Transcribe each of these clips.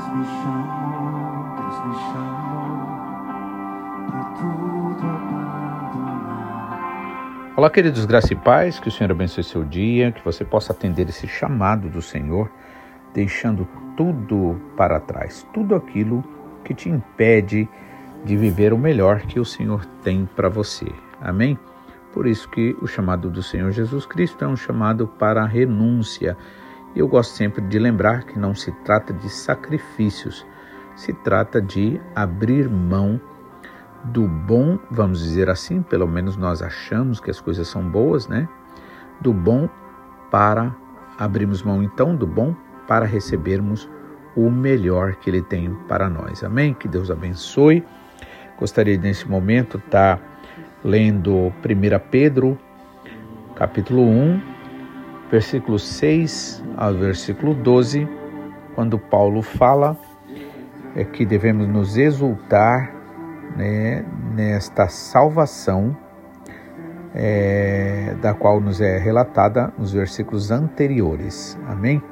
Abandonar. Olá, queridos graça e paz, que o Senhor abençoe seu dia, que você possa atender esse chamado do Senhor, deixando tudo para trás, tudo aquilo que te impede de viver o melhor que o Senhor tem para você. Amém? Por isso que o chamado do Senhor Jesus Cristo é um chamado para a renúncia. Eu gosto sempre de lembrar que não se trata de sacrifícios, se trata de abrir mão do bom, vamos dizer assim, pelo menos nós achamos que as coisas são boas, né? Do bom para abrirmos mão então do bom para recebermos o melhor que ele tem para nós. Amém? Que Deus abençoe. Gostaria nesse momento estar tá lendo 1 Pedro, capítulo 1, versículo 6 ao versículo 12, quando Paulo fala é que devemos nos exultar né, nesta salvação é, da qual nos é relatada nos versículos anteriores. Amém?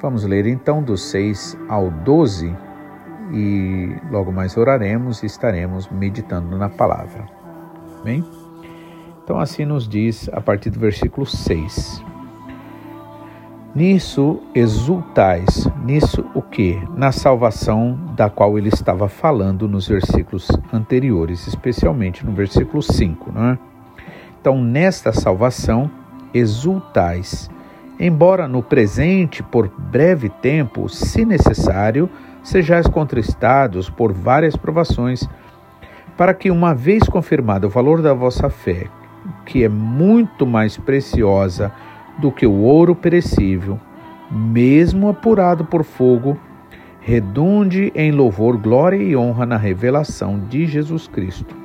Vamos ler então do 6 ao 12 e logo mais oraremos e estaremos meditando na palavra. Amém? Então, assim nos diz a partir do versículo 6. Nisso exultais, nisso o que? Na salvação da qual ele estava falando nos versículos anteriores, especialmente no versículo 5, não é? Então, nesta salvação, exultais, embora no presente, por breve tempo, se necessário, sejais contristados por várias provações, para que, uma vez confirmado o valor da vossa fé, que é muito mais preciosa do que o ouro perecível, mesmo apurado por fogo, redunde em louvor, glória e honra na revelação de Jesus Cristo,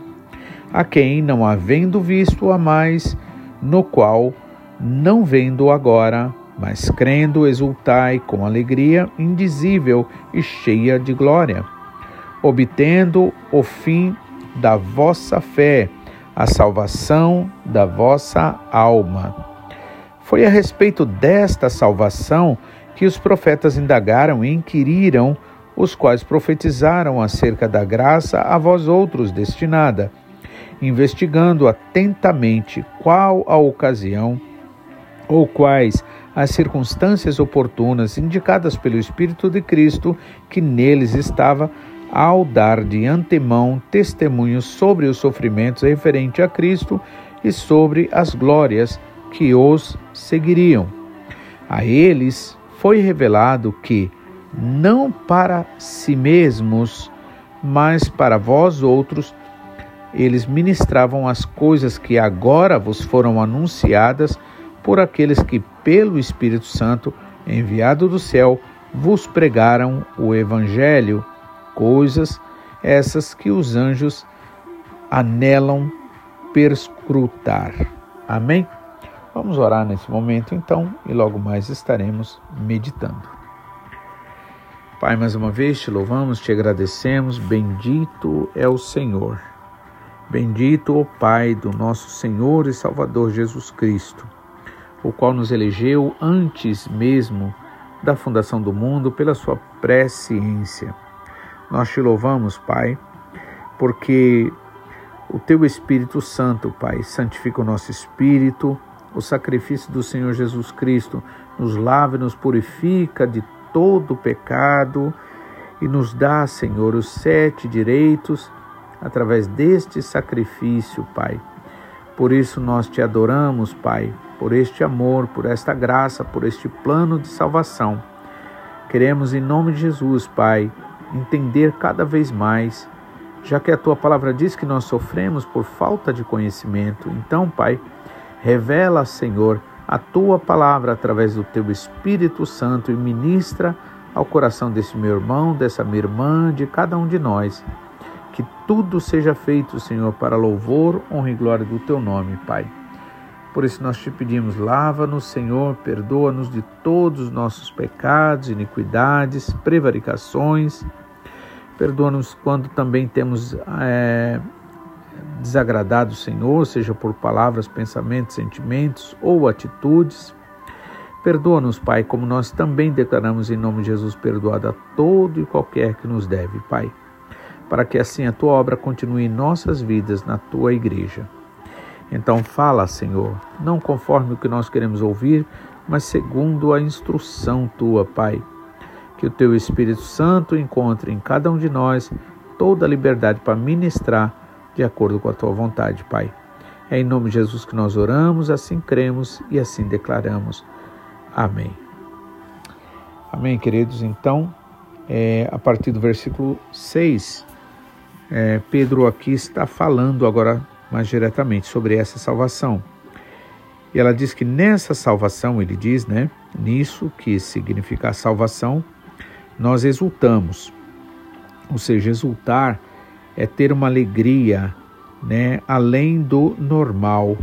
a quem, não havendo visto a mais, no qual, não vendo agora, mas crendo, exultai com alegria indizível e cheia de glória, obtendo o fim da vossa fé, a salvação da vossa alma. Foi a respeito desta salvação que os profetas indagaram e inquiriram, os quais profetizaram acerca da graça a vós outros destinada, investigando atentamente qual a ocasião ou quais as circunstâncias oportunas indicadas pelo Espírito de Cristo que neles estava, ao dar de antemão testemunho sobre os sofrimentos referente a Cristo e sobre as glórias que os seguiriam. A eles foi revelado que, não para si mesmos, mas para vós outros, eles ministravam as coisas que agora vos foram anunciadas por aqueles que, pelo Espírito Santo, enviado do céu, vos pregaram o Evangelho, coisas essas que os anjos anelam perscrutar. Amém? Vamos orar nesse momento então e logo mais estaremos meditando. Pai, mais uma vez te louvamos, te agradecemos, bendito é o Senhor. Bendito o Pai do nosso Senhor e Salvador Jesus Cristo o qual nos elegeu antes mesmo da fundação do mundo pela sua presciência. Nós te louvamos, Pai, porque o teu Espírito Santo, Pai, santifica o nosso espírito, o sacrifício do Senhor Jesus Cristo nos lava e nos purifica de todo pecado e nos dá, Senhor, os sete direitos através deste sacrifício, Pai. Por isso nós te adoramos, Pai, por este amor, por esta graça, por este plano de salvação. Queremos, em nome de Jesus, Pai, entender cada vez mais, já que a tua palavra diz que nós sofremos por falta de conhecimento. Então, Pai, revela, Senhor, a tua palavra através do teu Espírito Santo e ministra ao coração desse meu irmão, dessa minha irmã, de cada um de nós. Que tudo seja feito, Senhor, para louvor, honra e glória do teu nome, Pai. Por isso nós te pedimos, lava-nos, Senhor, perdoa-nos de todos os nossos pecados, iniquidades, prevaricações. Perdoa-nos quando também temos é, desagradado o Senhor, seja por palavras, pensamentos, sentimentos ou atitudes. Perdoa-nos, Pai, como nós também declaramos em nome de Jesus perdoado a todo e qualquer que nos deve, Pai, para que assim a tua obra continue em nossas vidas na tua igreja. Então fala, Senhor, não conforme o que nós queremos ouvir, mas segundo a instrução tua, Pai. Que o teu Espírito Santo encontre em cada um de nós toda a liberdade para ministrar de acordo com a tua vontade, Pai. É em nome de Jesus que nós oramos, assim cremos e assim declaramos. Amém. Amém, queridos. Então, é, a partir do versículo 6, é, Pedro aqui está falando agora mais diretamente sobre essa salvação. E ela diz que nessa salvação, ele diz, né? Nisso que significa a salvação, nós exultamos. Ou seja, exultar é ter uma alegria, né, além do normal,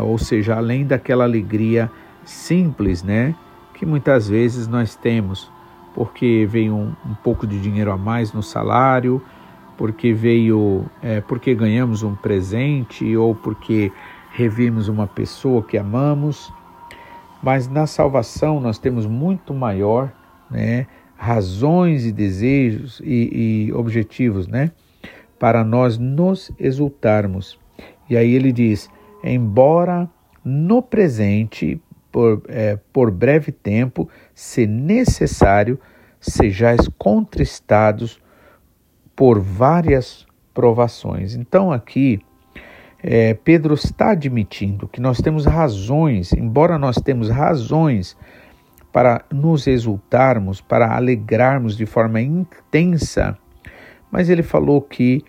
ou seja, além daquela alegria simples, né, que muitas vezes nós temos, porque veio um, um pouco de dinheiro a mais no salário, porque veio, é, porque ganhamos um presente ou porque revimos uma pessoa que amamos. Mas na salvação nós temos muito maior, né, razões e desejos e, e objetivos, né, para nós nos exultarmos. E aí ele diz: embora no presente, por, é, por breve tempo, se necessário, sejais contristados por várias provações. Então, aqui, é, Pedro está admitindo que nós temos razões, embora nós temos razões para nos exultarmos, para alegrarmos de forma intensa, mas ele falou que,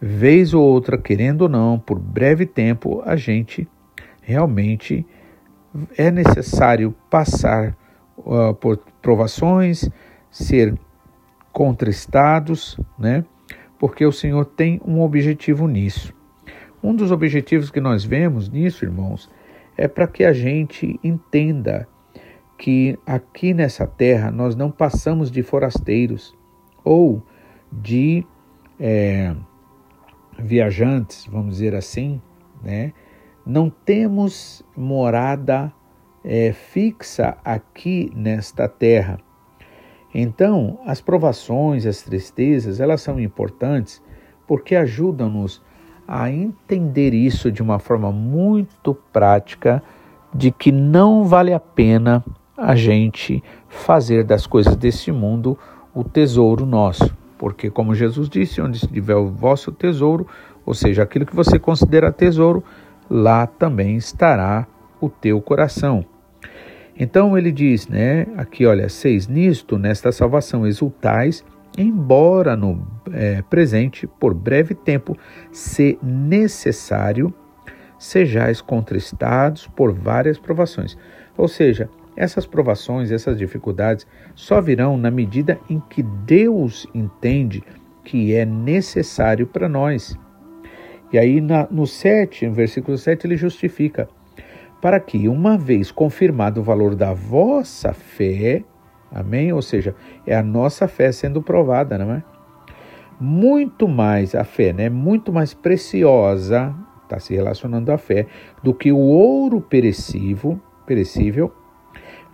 vez ou outra, querendo ou não, por breve tempo, a gente realmente é necessário passar uh, por provações, ser contristados, né? porque o Senhor tem um objetivo nisso. Um dos objetivos que nós vemos nisso, irmãos, é para que a gente entenda que aqui nessa terra nós não passamos de forasteiros ou de é, viajantes, vamos dizer assim, né? Não temos morada é, fixa aqui nesta terra. Então, as provações, as tristezas, elas são importantes porque ajudam-nos a entender isso de uma forma muito prática, de que não vale a pena a gente fazer das coisas desse mundo o tesouro nosso. Porque, como Jesus disse, onde estiver o vosso tesouro, ou seja, aquilo que você considera tesouro, lá também estará o teu coração. Então ele diz, né, aqui olha, seis nisto, nesta salvação exultais, embora no é, presente, por breve tempo, se necessário, sejais contristados por várias provações. Ou seja, essas provações, essas dificuldades só virão na medida em que Deus entende que é necessário para nós. E aí na, no 7, no versículo 7, ele justifica para que, uma vez confirmado o valor da vossa fé, amém? Ou seja, é a nossa fé sendo provada, não é? Muito mais a fé, né? Muito mais preciosa, está se relacionando à fé, do que o ouro perecível, perecível,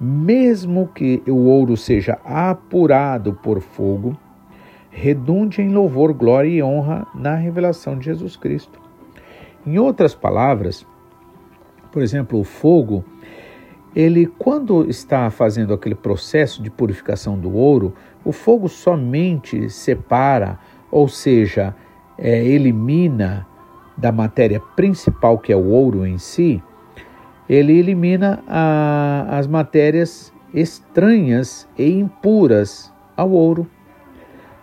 mesmo que o ouro seja apurado por fogo, redunde em louvor, glória e honra na revelação de Jesus Cristo. Em outras palavras, por exemplo, o fogo, ele quando está fazendo aquele processo de purificação do ouro, o fogo somente separa, ou seja, é, elimina da matéria principal que é o ouro em si, ele elimina a, as matérias estranhas e impuras ao ouro.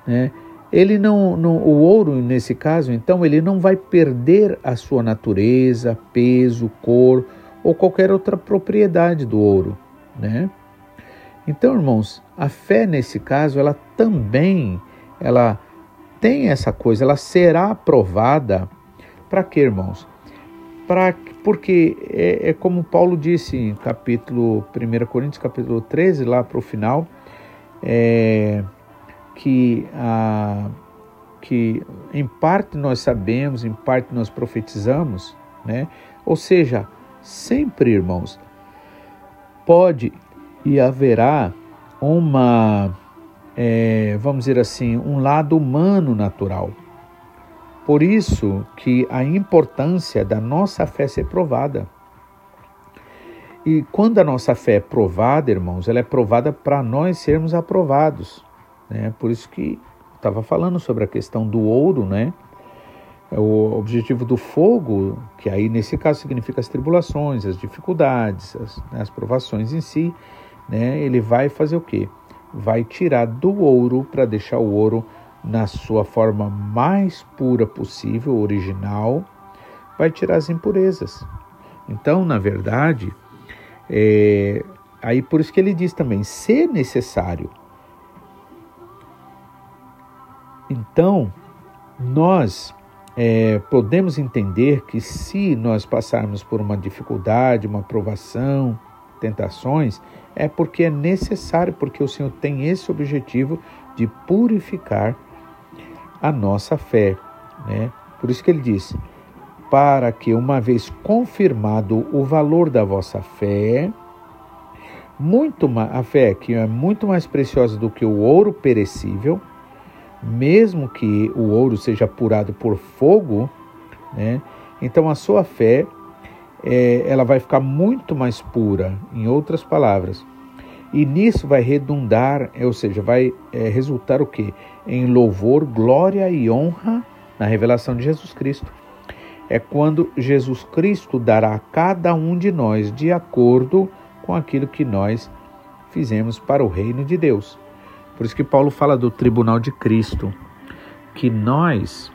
Né? Ele não, não, o ouro nesse caso, então, ele não vai perder a sua natureza, peso, cor ou qualquer outra propriedade do ouro, né? Então, irmãos, a fé nesse caso, ela também, ela tem essa coisa, ela será aprovada para quê, irmãos? Para porque é, é, como Paulo disse em capítulo 1 Coríntios capítulo 13 lá para o final, é, que, a, que em parte nós sabemos, em parte nós profetizamos, né? Ou seja, sempre, irmãos, pode e haverá uma, é, vamos dizer assim, um lado humano natural. Por isso que a importância da nossa fé ser provada. E quando a nossa fé é provada, irmãos, ela é provada para nós sermos aprovados. Né? Por isso que estava falando sobre a questão do ouro, né? O objetivo do fogo, que aí nesse caso significa as tribulações, as dificuldades, as, né, as provações em si, né? Ele vai fazer o quê? Vai tirar do ouro para deixar o ouro na sua forma mais pura possível, original, vai tirar as impurezas. Então, na verdade, é, aí por isso que ele diz também, se necessário. Então, nós é, podemos entender que se nós passarmos por uma dificuldade, uma provação, tentações, é porque é necessário, porque o Senhor tem esse objetivo de purificar a nossa fé. Né? Por isso que ele diz: para que, uma vez confirmado o valor da vossa fé, muito a fé que é muito mais preciosa do que o ouro perecível, mesmo que o ouro seja apurado por fogo, né? Então a sua fé é, ela vai ficar muito mais pura, em outras palavras. E nisso vai redundar, ou seja, vai é, resultar o quê? Em louvor, glória e honra na revelação de Jesus Cristo é quando Jesus Cristo dará a cada um de nós de acordo com aquilo que nós fizemos para o reino de Deus. Por isso que Paulo fala do tribunal de Cristo, que nós,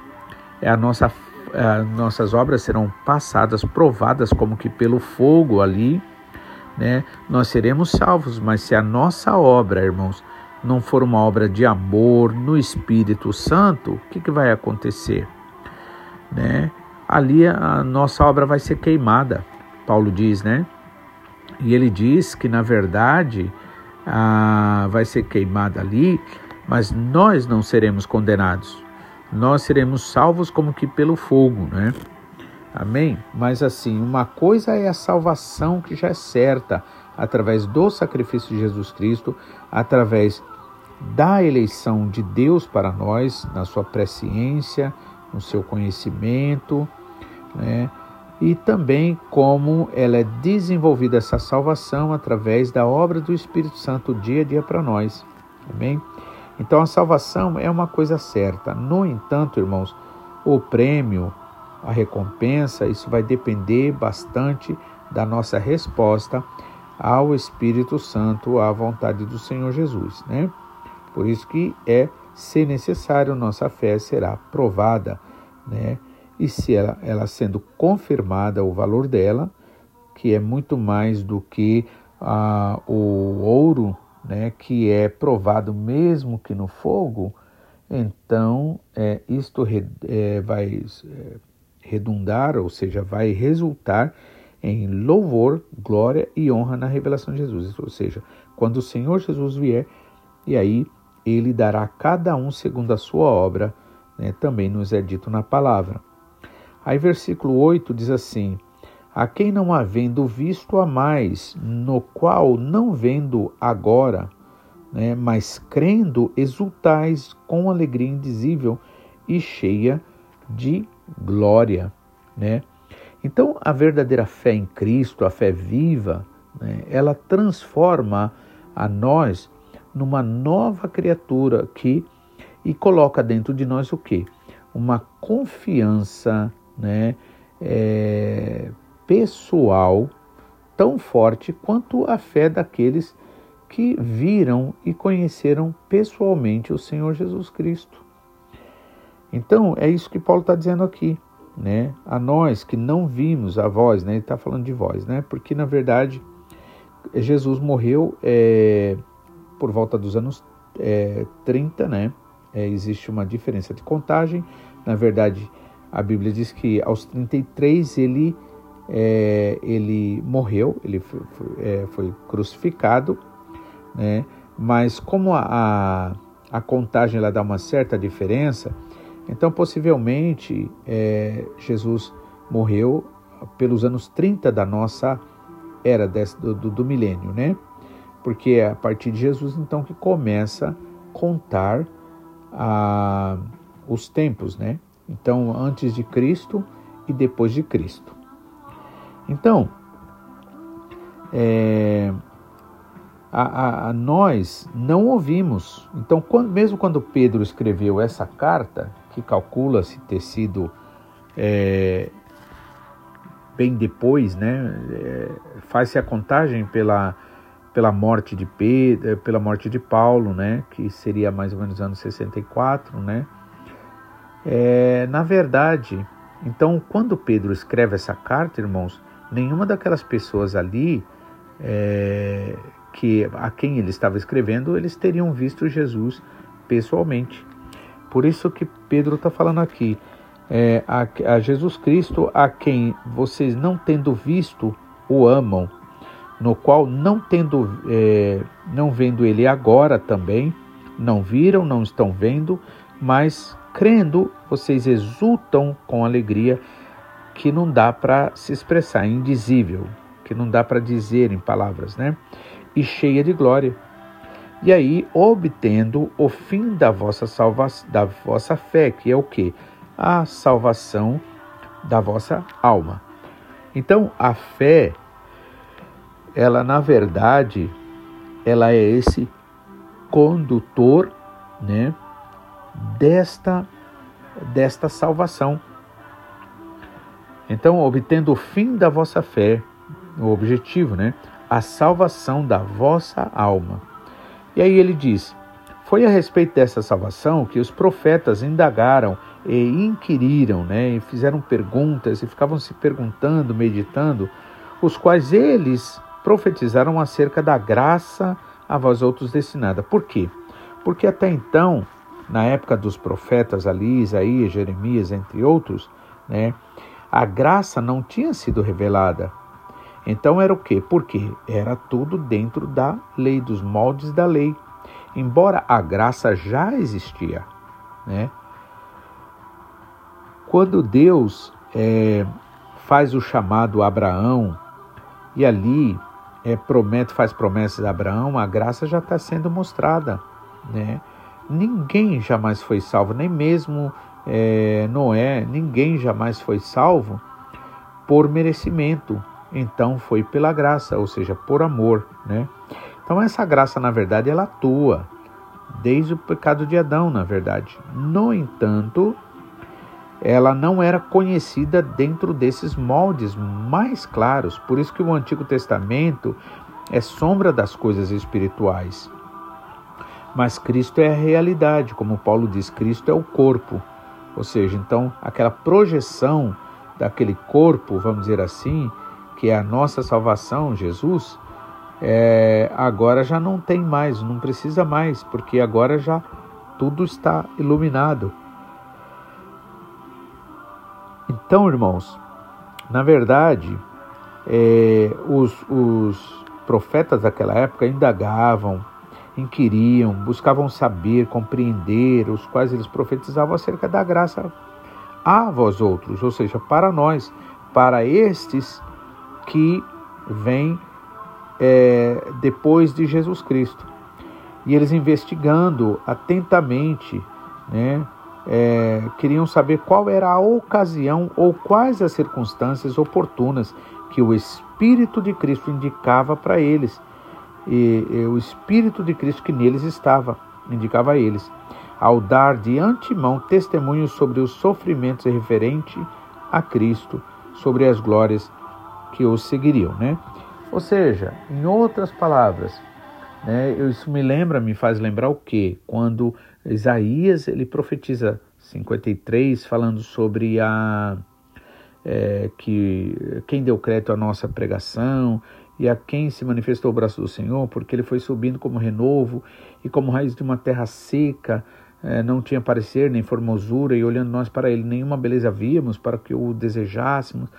é a nossa, a, nossas obras serão passadas, provadas como que pelo fogo ali, né? Nós seremos salvos, mas se a nossa obra, irmãos, não for uma obra de amor no Espírito Santo, o que, que vai acontecer? Né? ali a nossa obra vai ser queimada, Paulo diz, né? E ele diz que, na verdade, a, vai ser queimada ali, mas nós não seremos condenados. Nós seremos salvos como que pelo fogo, né? Amém? Mas assim, uma coisa é a salvação que já é certa através do sacrifício de Jesus Cristo, através da eleição de Deus para nós, na sua presciência, no seu conhecimento, né? e também como ela é desenvolvida essa salvação através da obra do Espírito Santo dia a dia para nós. Amém? Então a salvação é uma coisa certa. No entanto, irmãos, o prêmio, a recompensa, isso vai depender bastante da nossa resposta ao Espírito Santo, à vontade do Senhor Jesus, né? Por isso que é se necessário, nossa fé será provada, né? E se ela, ela sendo confirmada o valor dela, que é muito mais do que ah, o ouro, né, que é provado mesmo que no fogo, então é, isto é, vai é, redundar, ou seja, vai resultar em louvor, glória e honra na revelação de Jesus. Ou seja, quando o Senhor Jesus vier, e aí ele dará a cada um segundo a sua obra, né, também nos é dito na palavra. Aí, versículo 8 diz assim: A quem não havendo visto a mais, no qual não vendo agora, né, mas crendo, exultais com alegria indizível e cheia de glória. Né? Então, a verdadeira fé em Cristo, a fé viva, né, ela transforma a nós numa nova criatura que e coloca dentro de nós o que? Uma confiança né, é, pessoal tão forte quanto a fé daqueles que viram e conheceram pessoalmente o Senhor Jesus Cristo. Então, é isso que Paulo está dizendo aqui. Né? A nós que não vimos a voz, né? ele está falando de voz, né? porque na verdade Jesus morreu é, por volta dos anos é, 30, né? É, existe uma diferença de contagem. Na verdade, a Bíblia diz que aos 33 ele, é, ele morreu, ele foi, foi, é, foi crucificado, né? mas como a, a, a, contagem ela dá uma certa diferença, então possivelmente é, Jesus morreu pelos anos 30 da nossa era desse, do, do, do milênio, né? porque é a partir de Jesus então que começa a contar os tempos, né? Então, antes de Cristo e depois de Cristo. Então, é, a, a, a, nós não ouvimos. Então, quando, mesmo quando Pedro escreveu essa carta, que calcula-se ter sido é, bem depois, né? É, Faz-se a contagem pela, pela morte de Pedro, é, pela morte de Paulo, né? Que seria mais ou menos anos 64, né? É, na verdade, então, quando Pedro escreve essa carta, irmãos, nenhuma daquelas pessoas ali é, que a quem ele estava escrevendo, eles teriam visto Jesus pessoalmente. Por isso que Pedro está falando aqui, é, a, a, Jesus Cristo, a quem vocês não tendo visto, o amam, no qual não tendo, é, não vendo ele agora também, não viram, não estão vendo, mas crendo, vocês exultam com alegria que não dá para se expressar, é indizível, que não dá para dizer em palavras, né? E cheia de glória. E aí, obtendo o fim da vossa salvação, da vossa fé, que é o que? A salvação da vossa alma. Então, a fé, ela na verdade, ela é esse condutor, né, desta desta salvação. Então, obtendo o fim da vossa fé, o objetivo, né? A salvação da vossa alma. E aí ele diz: Foi a respeito dessa salvação que os profetas indagaram e inquiriram, né? E fizeram perguntas e ficavam se perguntando, meditando, os quais eles profetizaram acerca da graça a vós outros destinada. Por quê? Porque até então na época dos profetas ali, Isaías, Jeremias, entre outros, né, a graça não tinha sido revelada. Então era o quê? Porque era tudo dentro da lei, dos moldes da lei. Embora a graça já existia, né? Quando Deus é, faz o chamado a Abraão e ali é, promete, faz promessas a Abraão, a graça já está sendo mostrada, né? Ninguém jamais foi salvo, nem mesmo é, Noé, ninguém jamais foi salvo por merecimento. Então foi pela graça, ou seja, por amor, né? Então essa graça, na verdade, ela atua desde o pecado de Adão, na verdade. No entanto, ela não era conhecida dentro desses moldes mais claros. Por isso que o Antigo Testamento é sombra das coisas espirituais. Mas Cristo é a realidade, como Paulo diz, Cristo é o corpo. Ou seja, então aquela projeção daquele corpo, vamos dizer assim, que é a nossa salvação, Jesus, é, agora já não tem mais, não precisa mais, porque agora já tudo está iluminado. Então, irmãos, na verdade, é, os, os profetas daquela época indagavam, inquiriam, buscavam saber, compreender, os quais eles profetizavam acerca da graça a vós outros, ou seja, para nós, para estes que vêm é, depois de Jesus Cristo. E eles investigando atentamente, né, é, queriam saber qual era a ocasião ou quais as circunstâncias oportunas que o Espírito de Cristo indicava para eles e, e o Espírito de Cristo que neles estava, indicava a eles, ao dar de antemão testemunho sobre os sofrimentos referente a Cristo, sobre as glórias que os seguiriam, né? Ou seja, em outras palavras, né, isso me lembra, me faz lembrar o quê? Quando Isaías ele profetiza 53 falando sobre a é, que quem deu crédito à nossa pregação e a quem se manifestou o braço do Senhor, porque ele foi subindo como renovo e como raiz de uma terra seca, eh, não tinha parecer nem formosura, e olhando nós para ele, nenhuma beleza víamos para que o desejássemos,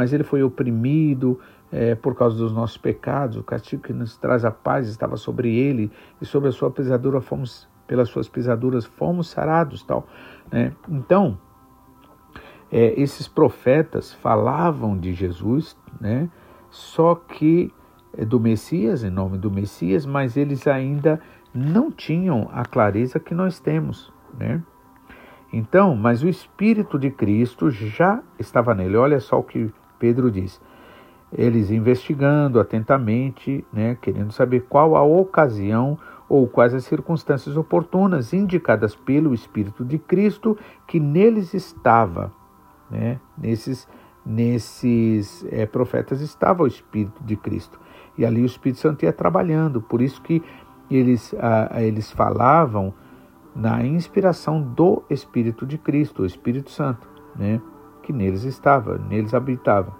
mas ele foi oprimido eh, por causa dos nossos pecados, o castigo que nos traz a paz estava sobre ele, e sobre a sua pisadura fomos, pelas suas pisaduras fomos sarados, tal. Né? Então, é, esses profetas falavam de Jesus, né? Só que eh, do Messias, em nome do Messias, mas eles ainda não tinham a clareza que nós temos, né? Então, mas o Espírito de Cristo já estava nele. Olha só o que Pedro diz. Eles investigando atentamente, né, querendo saber qual a ocasião ou quais as circunstâncias oportunas indicadas pelo Espírito de Cristo que neles estava. Né? Nesses, nesses é, profetas estava o Espírito de Cristo. E ali o Espírito Santo ia trabalhando. Por isso que eles, ah, eles falavam na inspiração do Espírito de Cristo, o Espírito Santo, né? Que neles estava, neles habitava.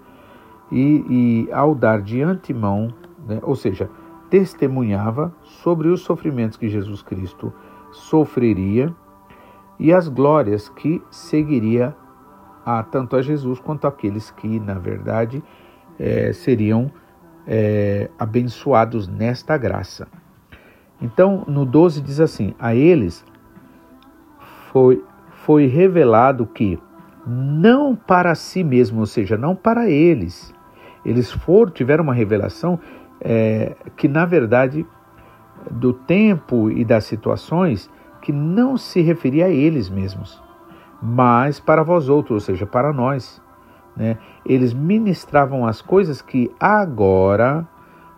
E, e ao dar de antemão, né? ou seja, testemunhava sobre os sofrimentos que Jesus Cristo sofreria e as glórias que seguiria a tanto a Jesus quanto aqueles que, na verdade, é, seriam é, abençoados nesta graça. Então, no 12 diz assim: A eles foi, foi revelado que, não para si mesmo, ou seja, não para eles, eles foram, tiveram uma revelação é, que, na verdade, do tempo e das situações que não se referia a eles mesmos, mas para vós outros, ou seja, para nós. Né? Eles ministravam as coisas que agora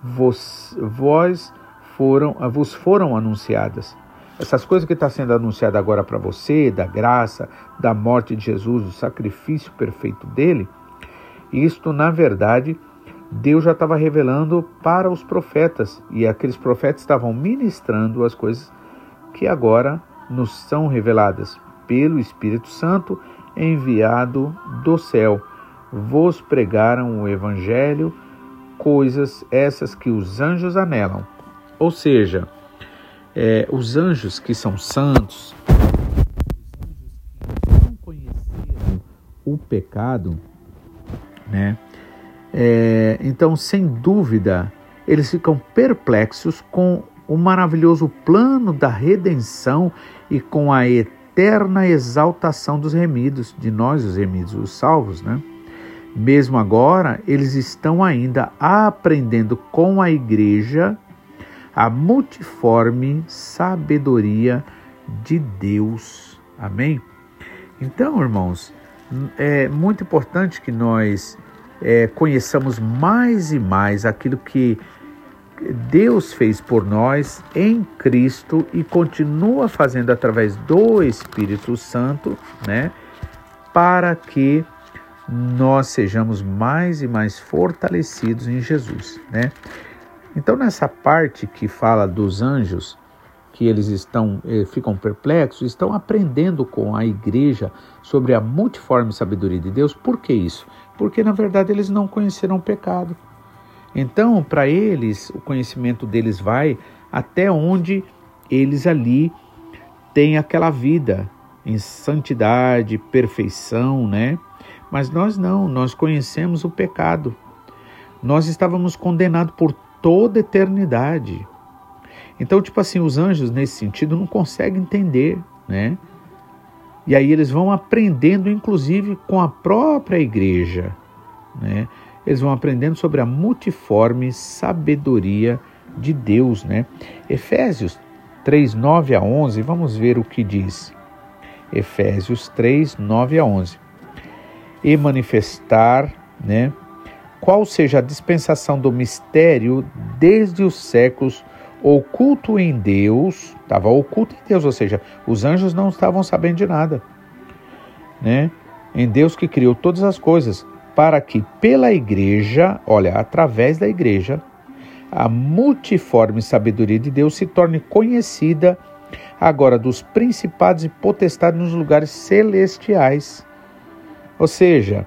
vos, vós foram, vos foram anunciadas. Essas coisas que está sendo anunciada agora para você, da graça, da morte de Jesus, do sacrifício perfeito dele, isto na verdade Deus já estava revelando para os profetas e aqueles profetas estavam ministrando as coisas que agora nos são reveladas pelo Espírito Santo enviado do céu. Vos pregaram o Evangelho, coisas essas que os anjos anelam. Ou seja, é, os anjos que são santos, que não conheceram o pecado, né? É, então, sem dúvida, eles ficam perplexos com o maravilhoso plano da redenção e com a eterna exaltação dos remidos, de nós, os remidos, os salvos, né? Mesmo agora, eles estão ainda aprendendo com a igreja a multiforme sabedoria de Deus. Amém? Então, irmãos, é muito importante que nós é, conheçamos mais e mais aquilo que Deus fez por nós em Cristo e continua fazendo através do Espírito Santo, né? Para que nós sejamos mais e mais fortalecidos em Jesus, né? Então nessa parte que fala dos anjos, que eles estão eh, ficam perplexos, estão aprendendo com a igreja sobre a multiforme sabedoria de Deus. Por que isso? Porque na verdade eles não conheceram o pecado. Então, para eles, o conhecimento deles vai até onde eles ali têm aquela vida em santidade, perfeição, né? Mas nós não, nós conhecemos o pecado. Nós estávamos condenados por toda eternidade. Então, tipo assim, os anjos nesse sentido não conseguem entender, né? E aí eles vão aprendendo, inclusive, com a própria igreja, né? Eles vão aprendendo sobre a multiforme sabedoria de Deus, né? Efésios 3, 9 a 11, vamos ver o que diz. Efésios 3, 9 a 11. E manifestar, né? Qual seja a dispensação do mistério desde os séculos oculto em Deus, estava oculto em Deus, ou seja, os anjos não estavam sabendo de nada, né? Em Deus que criou todas as coisas, para que pela igreja, olha, através da igreja, a multiforme sabedoria de Deus se torne conhecida agora dos principados e potestades nos lugares celestiais. Ou seja,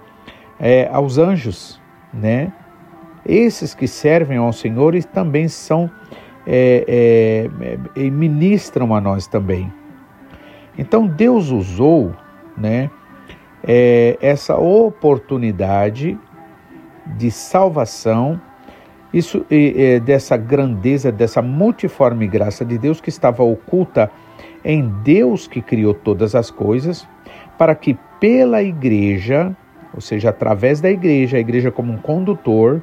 é, aos anjos, né? Esses que servem ao Senhor e também são é, é, é, ministram a nós também. Então Deus usou, né, é, essa oportunidade de salvação, isso é, dessa grandeza, dessa multiforme graça de Deus que estava oculta em Deus que criou todas as coisas, para que pela igreja, ou seja, através da igreja, a igreja como um condutor,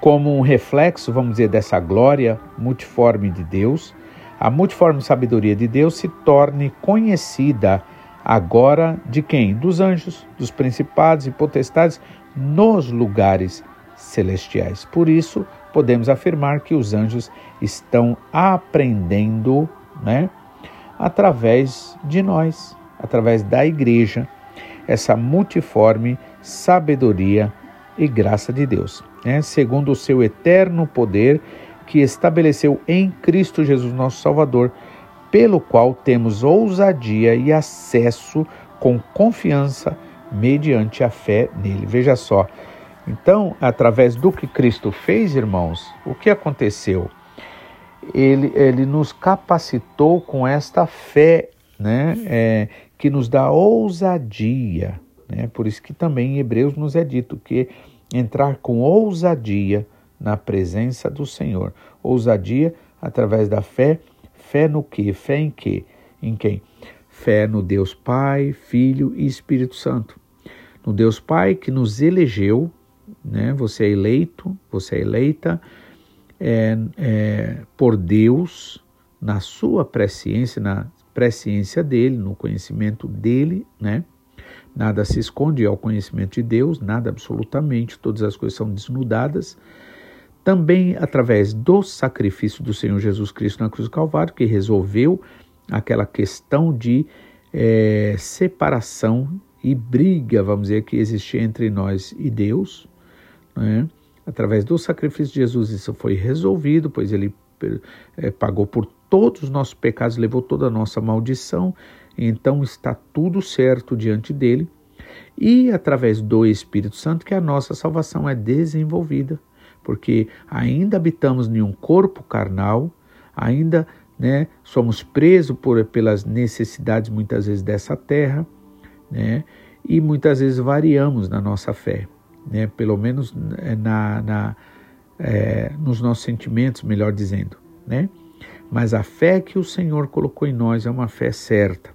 como um reflexo, vamos dizer, dessa glória multiforme de Deus, a multiforme sabedoria de Deus se torne conhecida agora de quem? Dos anjos, dos principados e potestades nos lugares celestiais. Por isso, podemos afirmar que os anjos estão aprendendo, né, através de nós, através da igreja, essa multiforme sabedoria e graça de Deus, né, segundo o seu eterno poder que estabeleceu em Cristo Jesus, nosso Salvador, pelo qual temos ousadia e acesso com confiança mediante a fé nele. Veja só. Então, através do que Cristo fez, irmãos, o que aconteceu? Ele, ele nos capacitou com esta fé, né, é, que nos dá ousadia. Né? Por isso que também em Hebreus nos é dito que entrar com ousadia na presença do Senhor. Ousadia através da fé. Fé no que? Fé em que? Em quem? Fé no Deus Pai, Filho e Espírito Santo. No Deus Pai que nos elegeu, né? Você é eleito, você é eleita é, é, por Deus na sua presciência, na presciência dele, no conhecimento dele, né? Nada se esconde ao conhecimento de Deus, nada absolutamente, todas as coisas são desnudadas também através do sacrifício do Senhor Jesus Cristo na cruz do Calvário, que resolveu aquela questão de é, separação e briga, vamos dizer, que existia entre nós e Deus. Né? Através do sacrifício de Jesus, isso foi resolvido, pois ele é, pagou por todos os nossos pecados, levou toda a nossa maldição, então está tudo certo diante dele. E através do Espírito Santo que a nossa salvação é desenvolvida porque ainda habitamos em um corpo carnal, ainda né, somos presos por, pelas necessidades muitas vezes dessa terra, né, e muitas vezes variamos na nossa fé, né, pelo menos é, na, na é, nos nossos sentimentos, melhor dizendo, né? Mas a fé que o Senhor colocou em nós é uma fé certa.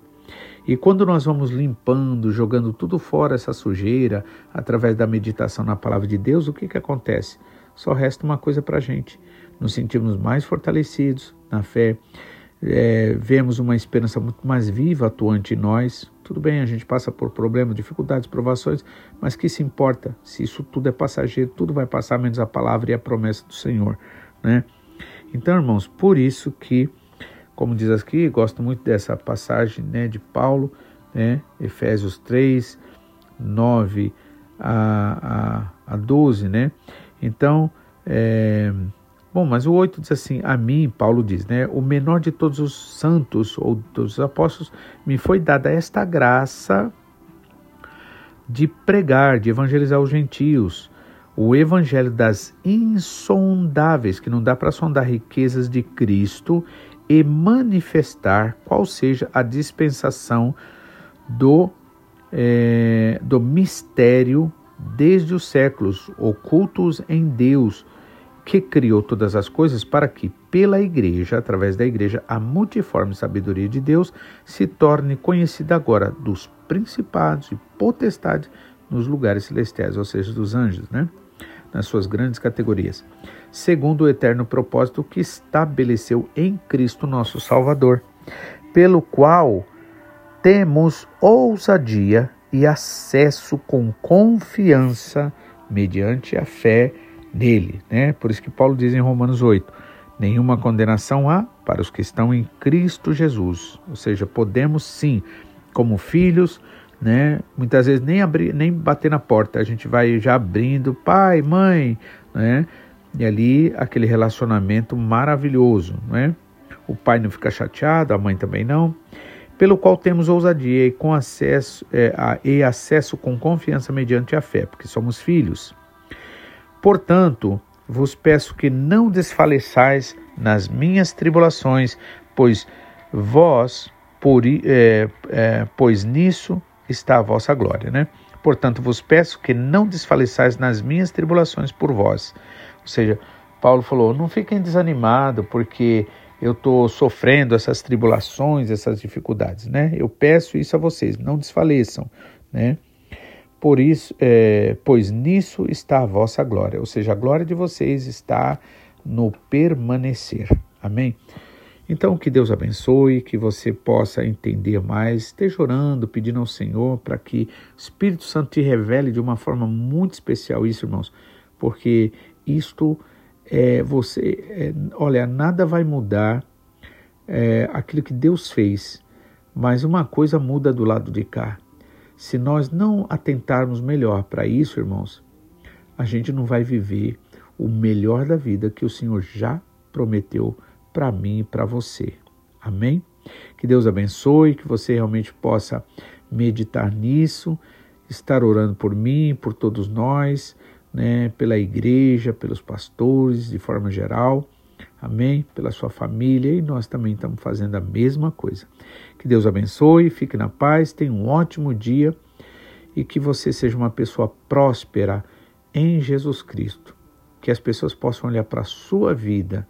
E quando nós vamos limpando, jogando tudo fora essa sujeira, através da meditação na palavra de Deus, o que, que acontece? só resta uma coisa para a gente: nos sentimos mais fortalecidos na fé, é, vemos uma esperança muito mais viva atuante em nós. Tudo bem, a gente passa por problemas, dificuldades, provações, mas que se importa se isso tudo é passageiro, tudo vai passar menos a palavra e a promessa do Senhor, né? Então, irmãos, por isso que, como diz aqui, gosto muito dessa passagem né, de Paulo, né, Efésios 3, 9 a, a, a 12, né? Então, é, bom, mas o 8 diz assim: A mim, Paulo diz, né? O menor de todos os santos ou todos os apóstolos, me foi dada esta graça de pregar, de evangelizar os gentios, o evangelho das insondáveis, que não dá para sondar riquezas de Cristo e manifestar qual seja a dispensação do, é, do mistério desde os séculos, ocultos em Deus, que criou todas as coisas para que, pela Igreja, através da Igreja, a multiforme sabedoria de Deus se torne conhecida agora dos principados e potestades nos lugares celestiais, ou seja, dos anjos, né? Nas suas grandes categorias, segundo o eterno propósito que estabeleceu em Cristo nosso Salvador, pelo qual temos ousadia e acesso com confiança mediante a fé nele. Né? Por isso que Paulo diz em Romanos 8: nenhuma condenação há para os que estão em Cristo Jesus. Ou seja, podemos sim, como filhos, né? muitas vezes nem, abrir, nem bater na porta, a gente vai já abrindo, pai, mãe, né? e ali aquele relacionamento maravilhoso. Né? O pai não fica chateado, a mãe também não pelo qual temos ousadia e, com acesso, é, a, e acesso com confiança mediante a fé, porque somos filhos. Portanto, vos peço que não desfaleçais nas minhas tribulações, pois vós, por, é, é, pois nisso está a vossa glória, né? Portanto, vos peço que não desfaleçais nas minhas tribulações por vós. Ou seja, Paulo falou: não fiquem desanimados, porque eu estou sofrendo essas tribulações, essas dificuldades, né? Eu peço isso a vocês, não desfaleçam, né? por isso, é, pois nisso está a vossa glória, ou seja, a glória de vocês está no permanecer. Amém? Então, que Deus abençoe, que você possa entender mais, esteja orando, pedindo ao Senhor para que o Espírito Santo te revele de uma forma muito especial isso, irmãos, porque isto é você, é, olha, nada vai mudar é, aquilo que Deus fez, mas uma coisa muda do lado de cá. Se nós não atentarmos melhor para isso, irmãos, a gente não vai viver o melhor da vida que o Senhor já prometeu para mim e para você. Amém? Que Deus abençoe, que você realmente possa meditar nisso, estar orando por mim, por todos nós, né, pela igreja, pelos pastores, de forma geral. Amém? Pela sua família e nós também estamos fazendo a mesma coisa. Que Deus abençoe, fique na paz, tenha um ótimo dia e que você seja uma pessoa próspera em Jesus Cristo. Que as pessoas possam olhar para a sua vida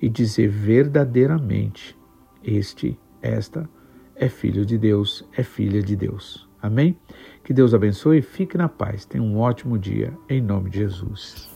e dizer verdadeiramente: Este, esta é filho de Deus, é filha de Deus. Amém? Que Deus abençoe e fique na paz. Tenha um ótimo dia, em nome de Jesus.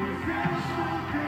Professional